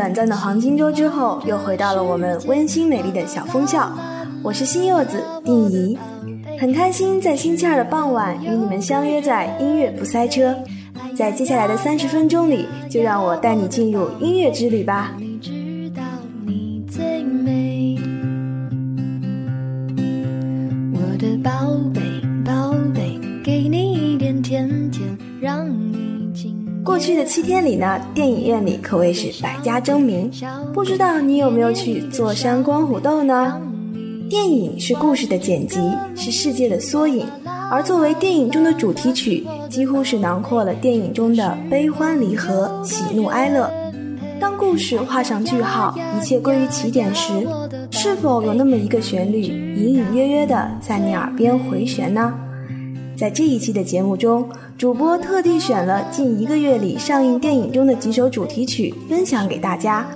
短暂的黄金周之后，又回到了我们温馨美丽的小枫校。我是新柚子丁怡，很开心在星期二的傍晚与你们相约在音乐不塞车。在接下来的三十分钟里，就让我带你进入音乐之旅吧。过去的七天里呢，电影院里可谓是百家争鸣。不知道你有没有去坐山观虎斗呢？电影是故事的剪辑，是世界的缩影，而作为电影中的主题曲，几乎是囊括了电影中的悲欢离合、喜怒哀乐。当故事画上句号，一切归于起点时，是否有那么一个旋律，隐隐约约的在你耳边回旋呢？在这一期的节目中，主播特地选了近一个月里上映电影中的几首主题曲，分享给大家。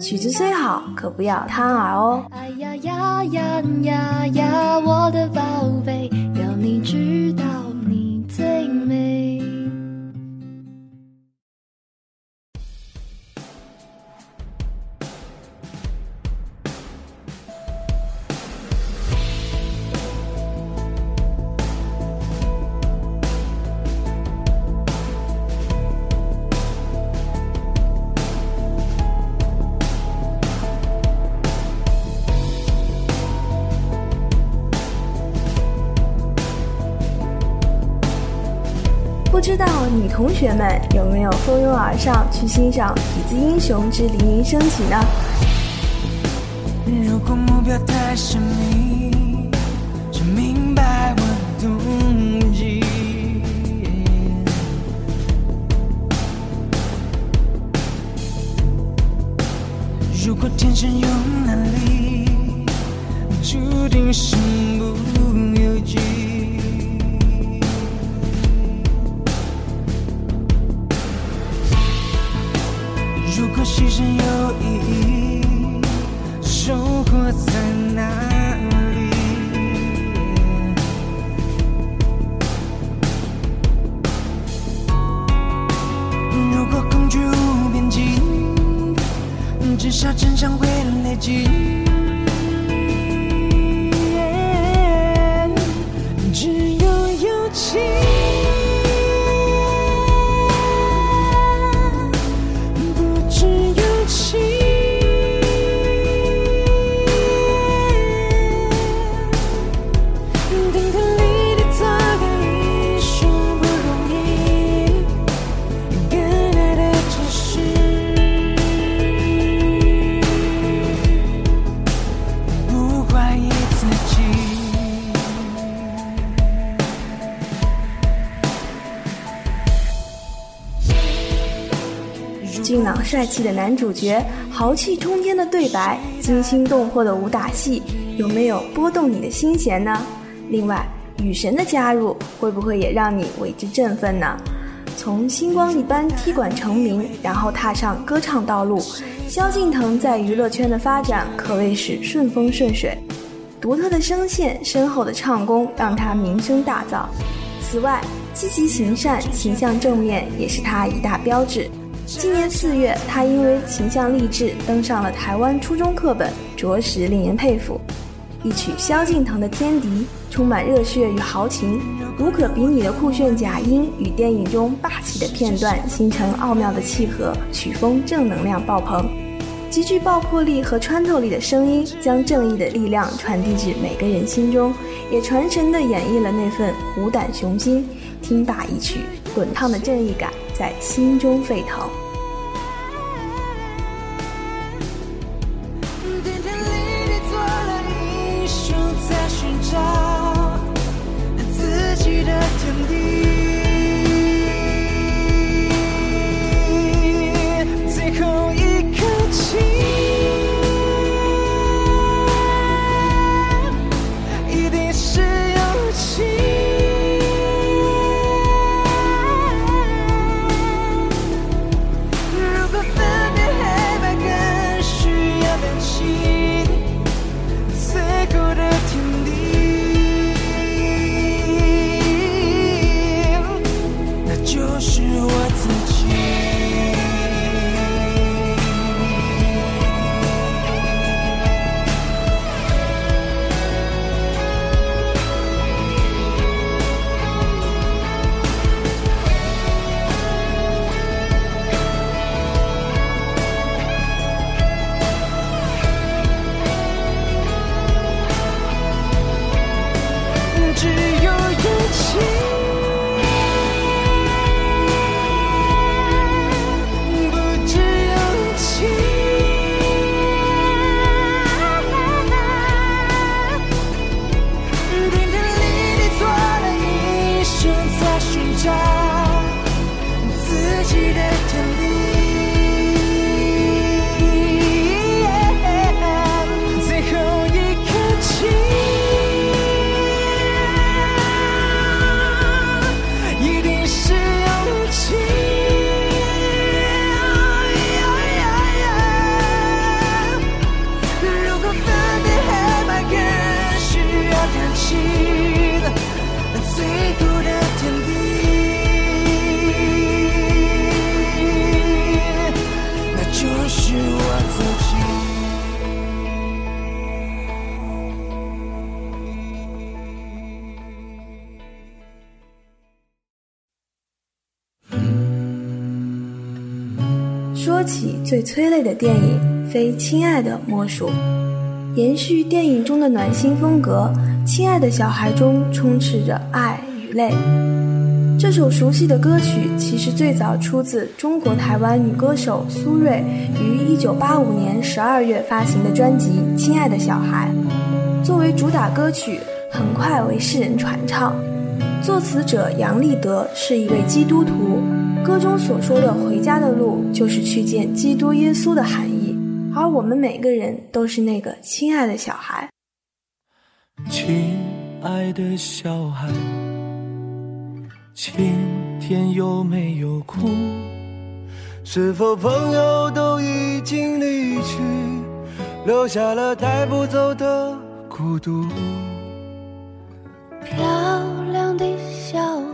曲子虽好，可不要贪玩哦。哎呀呀呀呀呀，我的宝贝，要你知道你最美同学们有没有蜂拥而上去欣赏《痞子英雄之黎明升起》呢？如果目标太神秘，帅气的男主角，豪气冲天的对白，惊心动魄的武打戏，有没有拨动你的心弦呢？另外，雨神的加入，会不会也让你为之振奋呢？从星光一般踢馆成名，然后踏上歌唱道路，萧敬腾在娱乐圈的发展可谓是顺风顺水。独特的声线、深厚的唱功，让他名声大噪。此外，积极行善、形象正面，也是他一大标志。今年四月，他因为形象励志登上了台湾初中课本，着实令人佩服。一曲萧敬腾的《天敌》，充满热血与豪情，无可比拟的酷炫假音与电影中霸气的片段形成奥妙的契合，曲风正能量爆棚，极具爆破力和穿透力的声音将正义的力量传递至每个人心中，也传神地演绎了那份虎胆雄心。听罢一曲，滚烫的正义感在心中沸腾。分别黑白更需要感最催泪的电影，非《亲爱的》莫属。延续电影中的暖心风格，《亲爱的小孩》中充斥着爱与泪。这首熟悉的歌曲其实最早出自中国台湾女歌手苏芮于1985年12月发行的专辑《亲爱的小孩》，作为主打歌曲，很快为世人传唱。作词者杨立德是一位基督徒，歌中所说的回家的路，就是去见基督耶稣的含义。而我们每个人都是那个亲爱的小孩。亲爱的小孩，今天有没有哭？是否朋友都已经离去，留下了带不走的孤独？漂亮的小孩，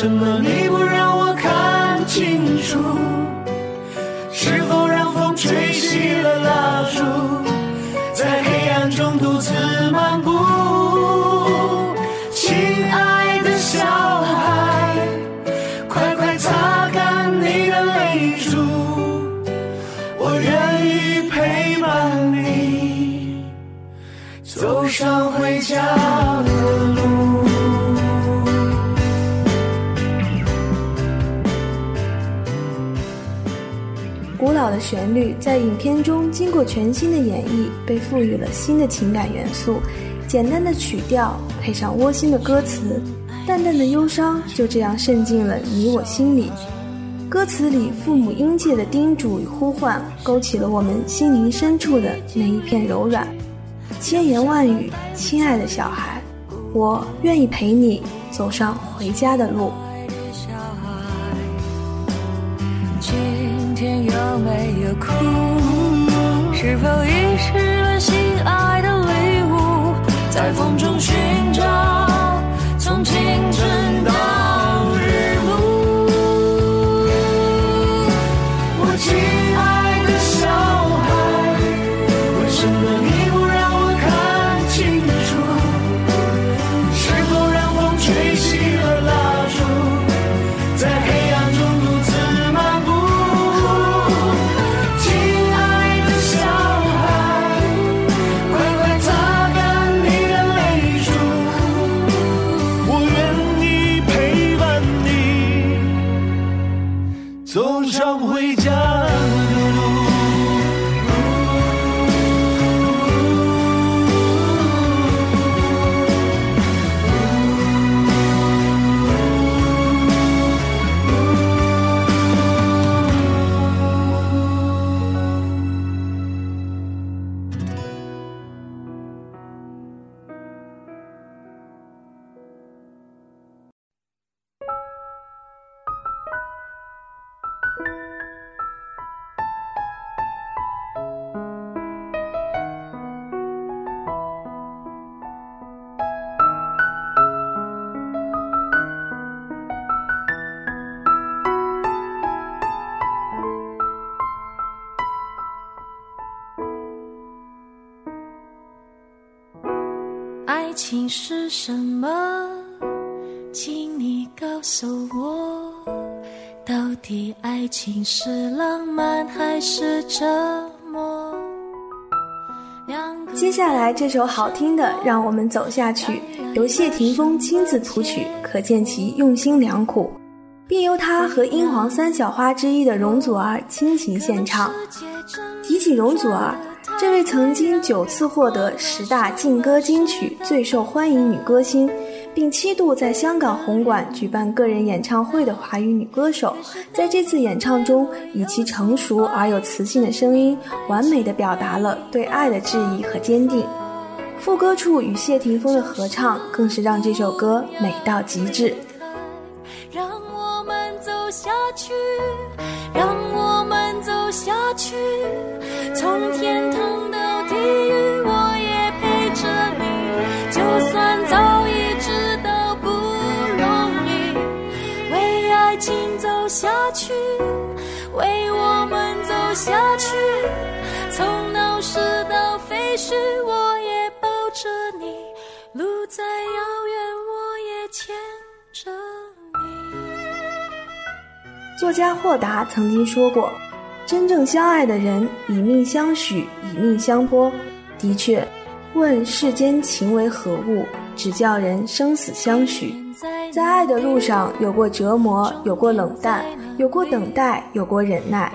什么你不让我看清楚？旋律在影片中经过全新的演绎，被赋予了新的情感元素。简单的曲调配上窝心的歌词，淡淡的忧伤就这样渗进了你我心里。歌词里父母殷切的叮嘱与呼唤，勾起了我们心灵深处的那一片柔软。千言万语，亲爱的小孩，我愿意陪你走上回家的路。的哭，是否遗失了心爱的礼物？在风中寻爱情是什么？请你告诉我，到底爱情是浪漫还是折磨？接下来这首好听的《让我们走下去》，由谢霆锋亲自谱曲，可见其用心良苦，并由他和英皇三小花之一的容祖儿倾情献唱。提起容祖儿。这位曾经九次获得十大劲歌金曲最受欢迎女歌星，并七度在香港红馆举办个人演唱会的华语女歌手，在这次演唱中，以其成熟而有磁性的声音，完美的表达了对爱的质疑和坚定。副歌处与谢霆锋的合唱更是让这首歌美到极致。让我们走下去，让我们走下去，从天下去，从闹市到废墟，我也抱着你。路再遥远，我也牵着你。作家霍达曾经说过：“真正相爱的人，以命相许，以命相托。”的确，问世间情为何物，只叫人生死相许。在爱的路上，有过折磨，有过冷淡，有过等待，有过忍耐。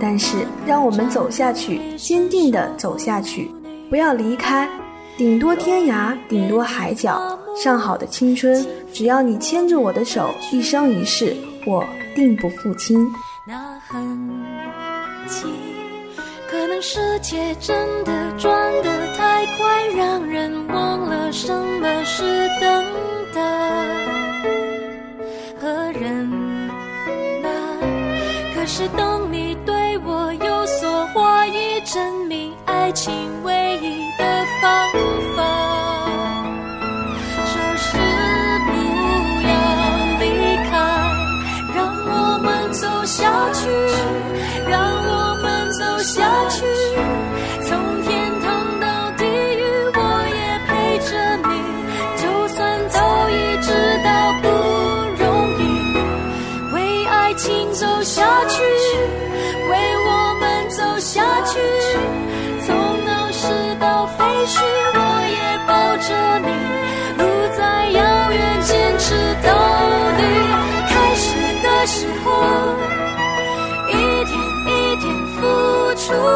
但是，让我们走下去，坚定地走下去，不要离开。顶多天涯，顶多海角，上好的青春，只要你牵着我的手，一生一世，我定不负卿。那很急，可能世界真的转得太快，让人忘了什么是等是等你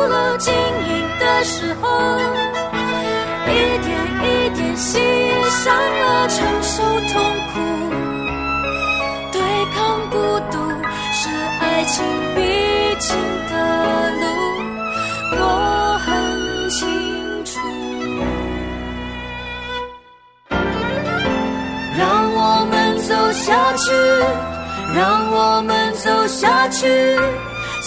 了；经营的时候，一点一点喜上了，承受痛苦。对抗孤独是爱情必经的路，我很清楚。让我们走下去，让我们走下去，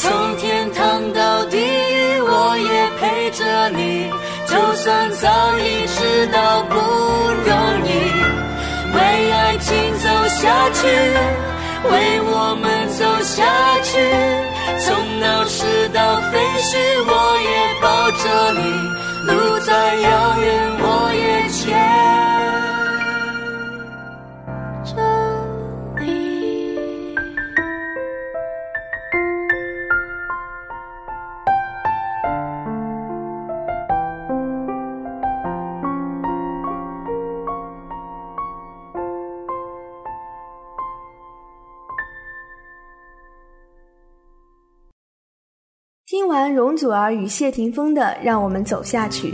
从天堂到地狱，我也陪着你。就算早已知道不容易，为爱情走下去，为我们走下去，从闹市到废墟，我也抱着你。路再遥祖儿与谢霆锋的《让我们走下去》，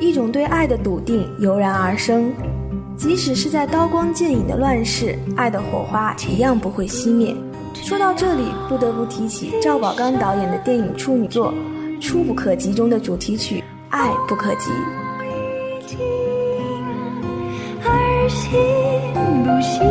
一种对爱的笃定油然而生。即使是在刀光剑影的乱世，爱的火花一样不会熄灭。说到这里，不得不提起赵宝刚导演的电影处女作《触不可及》中的主题曲《爱不可及》。而行不行，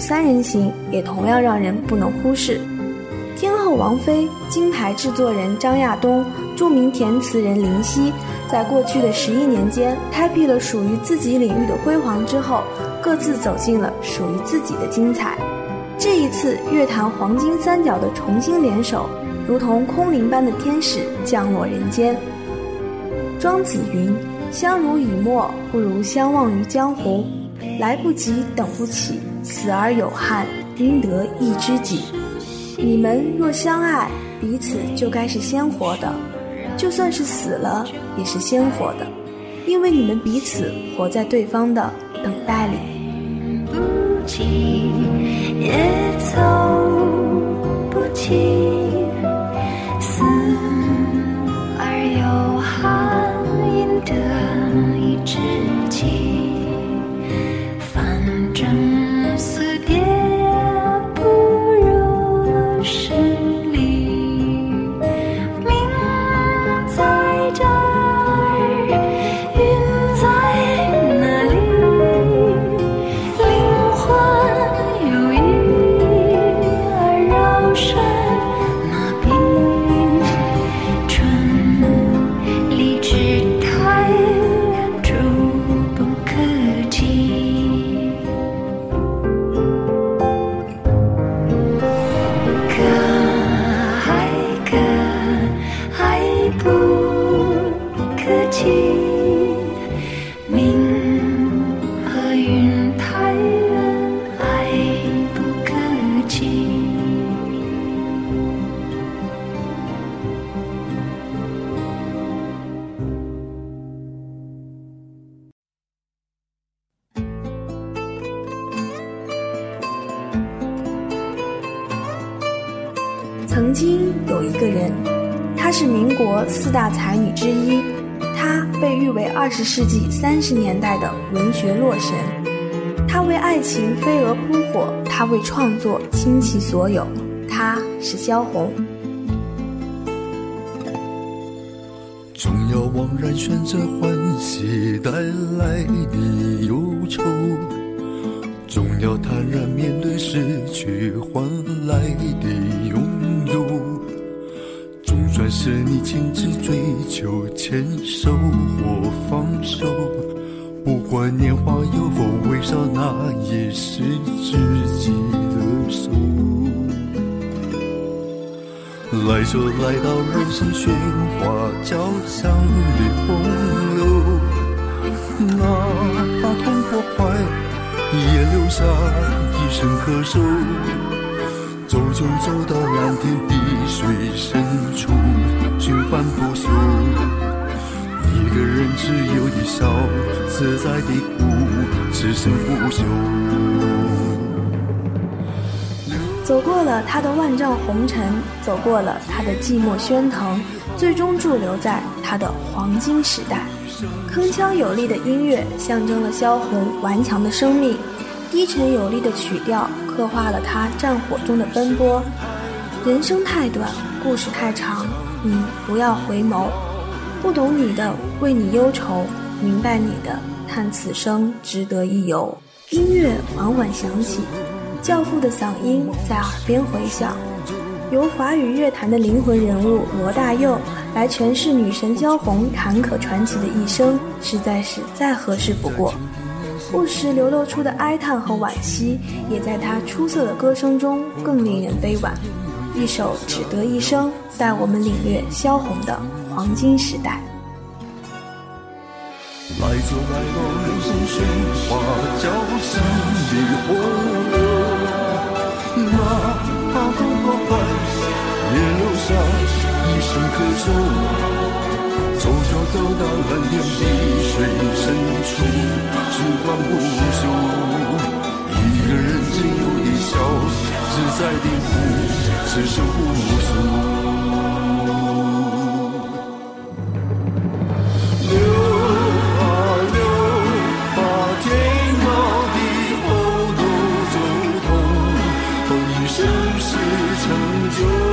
三人行也同样让人不能忽视。天后王菲、金牌制作人张亚东、著名填词人林夕，在过去的十一年间，开辟了属于自己领域的辉煌之后，各自走进了属于自己的精彩。这一次乐坛黄金三角的重新联手，如同空灵般的天使降落人间。庄子云：“相濡以沫，不如相忘于江湖。来不及，等不起，死而有憾，应得一知己。你们若相爱，彼此就该是鲜活的，就算是死了，也是鲜活的，因为你们彼此活在对方的等待里。”曾经有一个人，她是民国四大才女之一，她被誉为二十世纪三十年代的文学洛神。她为爱情飞蛾扑火，她为创作倾其所有，她是萧红。总要惘然选择欢喜带来的忧愁，总要坦然面对失去换来的拥。是你亲自追求，牵手或放手，不管年华有否微笑，那也是自己的手。来就来到人生喧哗交响的洪流，哪怕痛或快，也留下一声咳嗽。走就走到蓝天碧水深处，循环不休。一个人只有一笑，自在的哭，此生不休。走过了他的万丈红尘，走过了他的寂寞喧腾，最终驻留在他的黄金时代。铿锵有力的音乐象征了萧红顽强的生命，低沉有力的曲调。刻画了他战火中的奔波。人生太短，故事太长，你不要回眸。不懂你的，为你忧愁；明白你的，叹此生值得一游。音乐缓缓响起，教父的嗓音在耳边回响。由华语乐坛的灵魂人物罗大佑来诠释女神萧红坎坷传奇的一生，实在是再合适不过。不时流露出的哀叹和惋惜，也在他出色的歌声中更令人悲婉。一首《只得一生》，带我们领略萧红的黄金时代。来走来到人生喧哗交响的洪流，哪怕痛过快，也留下一声咳嗽。走就走到蓝天碧水深处。不管不独，一个人自由地笑，自在地哭，是守不住。流啊流，把天高地厚都走透，风雨盛世成就。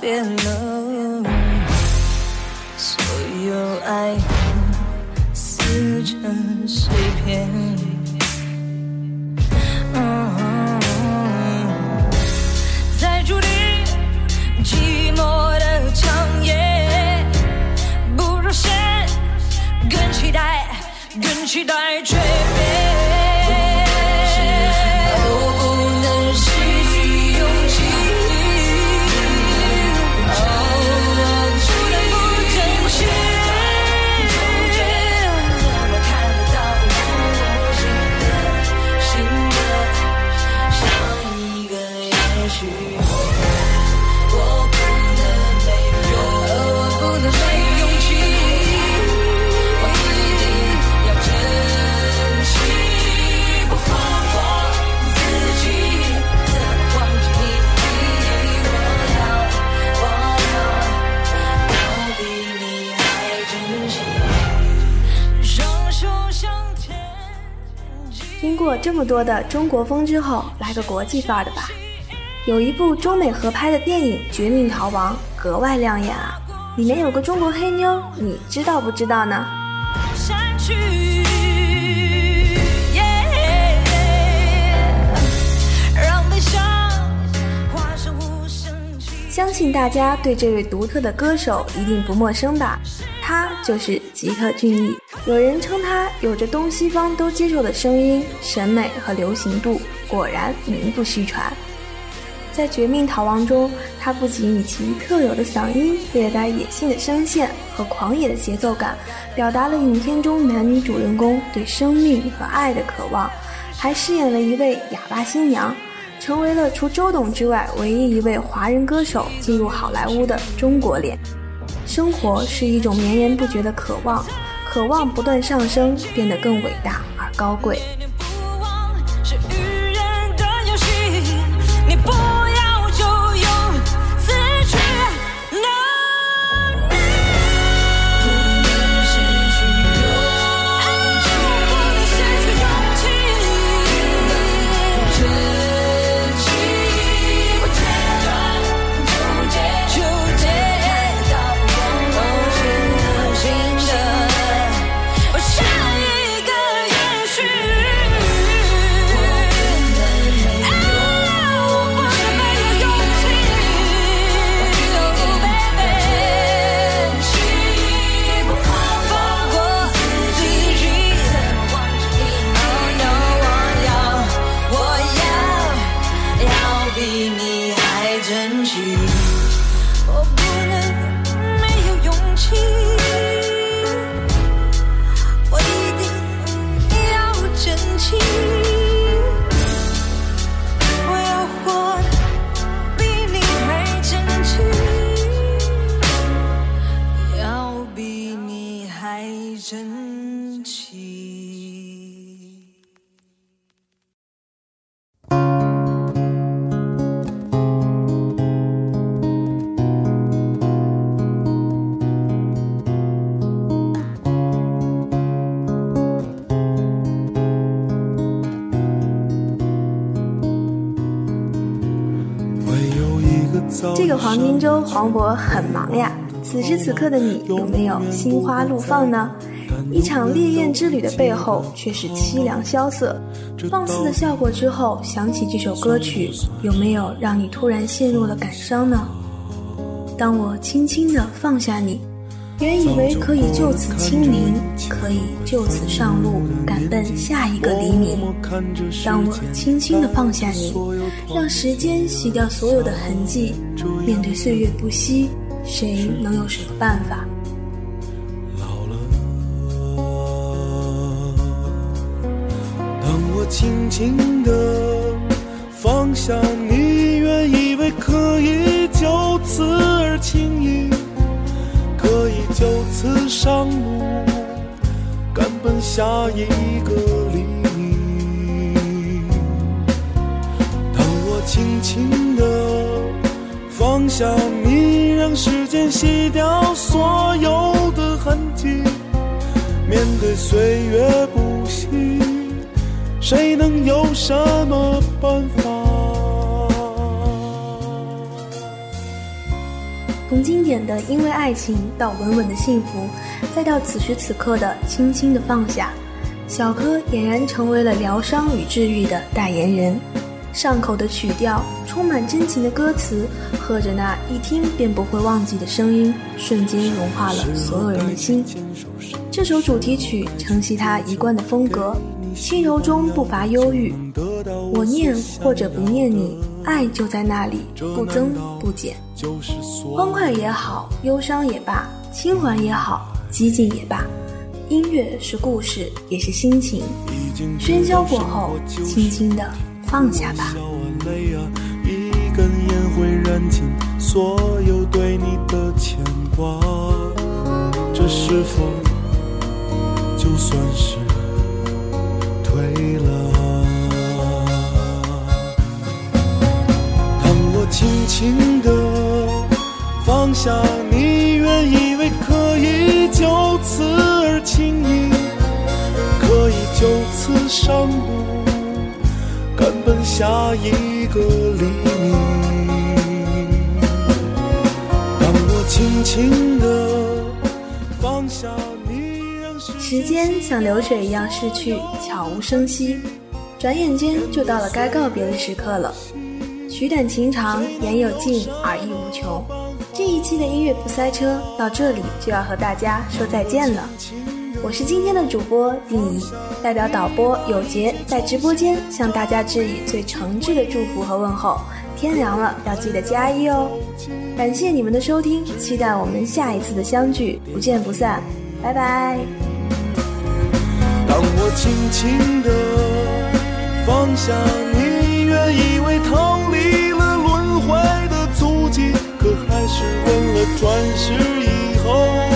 别了，所有爱恨撕成碎片。在注定寂寞的长夜，不如先更期待，更期待过这么多的中国风之后，来个国际范儿的吧。有一部中美合拍的电影《绝命逃亡》格外亮眼啊，里面有个中国黑妞，你知道不知道呢？相信大家对这位独特的歌手一定不陌生吧？他就是吉克隽逸。有人称他有着东西方都接受的声音、审美和流行度，果然名不虚传。在《绝命逃亡》中，他不仅以其特有的嗓音、略带野性的声线和狂野的节奏感，表达了影片中男女主人公对生命和爱的渴望，还饰演了一位哑巴新娘。成为了除周董之外唯一一位华人歌手进入好莱坞的中国脸。生活是一种绵延不绝的渴望，渴望不断上升，变得更伟大而高贵。这个黄金周，黄渤很忙呀。此时此刻的你，有没有心花怒放呢？一场烈焰之旅的背后，却是凄凉萧瑟。放肆的笑过之后，想起这首歌曲，有没有让你突然陷入了感伤呢？当我轻轻地放下你。原以为可以就此清零，可以就此上路，赶奔下一个黎明。当我轻轻地放下你，让时间洗掉所有的痕迹，面对岁月不息，谁能有什么办法？老了，当我轻轻地放下你，原以为可以就此而轻易。就此上路，赶奔下一个黎明。当我轻轻地放下你，让时间洗掉所有的痕迹，面对岁月不息，谁能有什么办法？经典的因为爱情到稳稳的幸福，再到此时此刻的轻轻的放下，小柯俨然成为了疗伤与治愈的代言人。上口的曲调，充满真情的歌词，和着那一听便不会忘记的声音，瞬间融化了所有人的心。这首主题曲承袭他一贯的风格，轻柔中不乏忧郁。我念或者不念你，爱就在那里，不增不减。欢快也好，忧伤也罢，轻缓也好，激进也罢，音乐是故事，也是心情。喧嚣过后，轻轻的。放下吧一根烟会燃尽所有对你的牵挂这是否就算是退了轻轻的放下你原以为可以就此而轻易可以就此上路赶奔下一个黎明。当我轻轻地放下你让，时间像流水一样逝去，悄无声息，转眼间就到了该告别的时刻了。曲短情长，言有尽，而意无穷。这一期的音乐不塞车到这里就要和大家说再见了。我是今天的主播丁怡，代表导播有杰在直播间向大家致以最诚挚的祝福和问候。天凉了，要记得加衣哦！感谢你们的收听，期待我们下一次的相聚，不见不散，拜拜。当我轻轻地放下你，逃离了轮回的足迹，可还是问了转世以后。